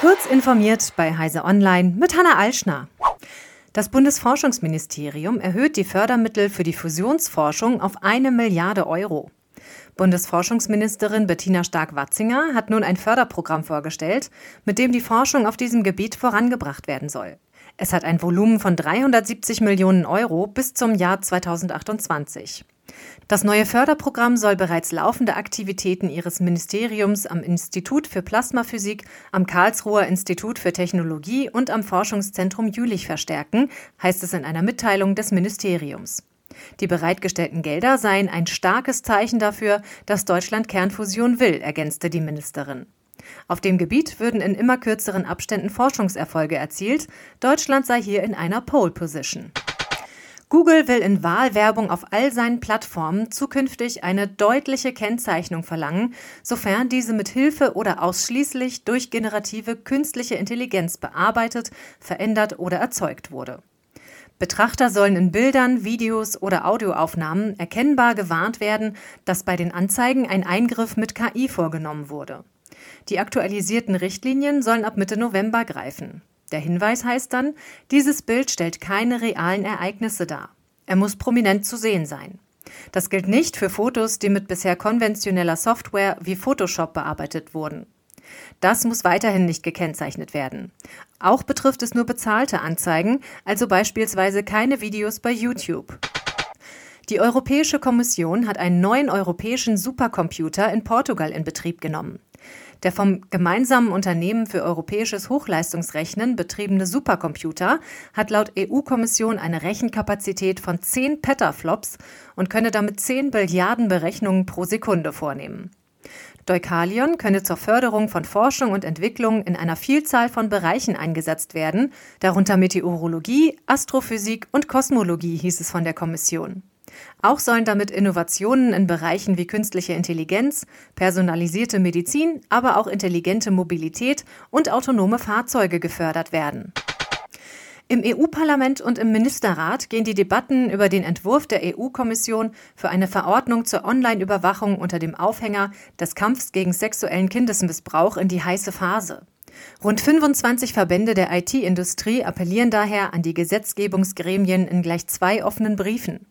Kurz informiert bei Heise Online mit Hanna Alschner. Das Bundesforschungsministerium erhöht die Fördermittel für die Fusionsforschung auf eine Milliarde Euro. Bundesforschungsministerin Bettina Stark-Watzinger hat nun ein Förderprogramm vorgestellt, mit dem die Forschung auf diesem Gebiet vorangebracht werden soll. Es hat ein Volumen von 370 Millionen Euro bis zum Jahr 2028. Das neue Förderprogramm soll bereits laufende Aktivitäten ihres Ministeriums am Institut für Plasmaphysik, am Karlsruher Institut für Technologie und am Forschungszentrum Jülich verstärken, heißt es in einer Mitteilung des Ministeriums. Die bereitgestellten Gelder seien ein starkes Zeichen dafür, dass Deutschland Kernfusion will, ergänzte die Ministerin. Auf dem Gebiet würden in immer kürzeren Abständen Forschungserfolge erzielt. Deutschland sei hier in einer Pole Position. Google will in Wahlwerbung auf all seinen Plattformen zukünftig eine deutliche Kennzeichnung verlangen, sofern diese mit Hilfe oder ausschließlich durch generative künstliche Intelligenz bearbeitet, verändert oder erzeugt wurde. Betrachter sollen in Bildern, Videos oder Audioaufnahmen erkennbar gewarnt werden, dass bei den Anzeigen ein Eingriff mit KI vorgenommen wurde. Die aktualisierten Richtlinien sollen ab Mitte November greifen. Der Hinweis heißt dann, dieses Bild stellt keine realen Ereignisse dar. Er muss prominent zu sehen sein. Das gilt nicht für Fotos, die mit bisher konventioneller Software wie Photoshop bearbeitet wurden. Das muss weiterhin nicht gekennzeichnet werden. Auch betrifft es nur bezahlte Anzeigen, also beispielsweise keine Videos bei YouTube. Die Europäische Kommission hat einen neuen europäischen Supercomputer in Portugal in Betrieb genommen. Der vom gemeinsamen Unternehmen für europäisches Hochleistungsrechnen betriebene Supercomputer hat laut EU-Kommission eine Rechenkapazität von 10 Petaflops und könne damit 10 Billiarden Berechnungen pro Sekunde vornehmen. Deukalion könne zur Förderung von Forschung und Entwicklung in einer Vielzahl von Bereichen eingesetzt werden, darunter Meteorologie, Astrophysik und Kosmologie, hieß es von der Kommission. Auch sollen damit Innovationen in Bereichen wie künstliche Intelligenz, personalisierte Medizin, aber auch intelligente Mobilität und autonome Fahrzeuge gefördert werden. Im EU-Parlament und im Ministerrat gehen die Debatten über den Entwurf der EU-Kommission für eine Verordnung zur Online-Überwachung unter dem Aufhänger des Kampfs gegen sexuellen Kindesmissbrauch in die heiße Phase. Rund 25 Verbände der IT-Industrie appellieren daher an die Gesetzgebungsgremien in gleich zwei offenen Briefen.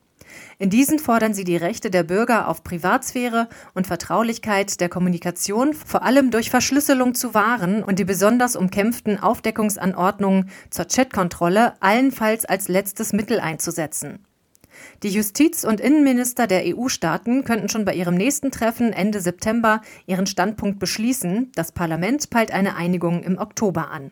In diesen fordern sie die Rechte der Bürger auf Privatsphäre und Vertraulichkeit der Kommunikation vor allem durch Verschlüsselung zu wahren und die besonders umkämpften Aufdeckungsanordnungen zur Chatkontrolle allenfalls als letztes Mittel einzusetzen. Die Justiz- und Innenminister der EU-Staaten könnten schon bei ihrem nächsten Treffen Ende September ihren Standpunkt beschließen. Das Parlament peilt eine Einigung im Oktober an.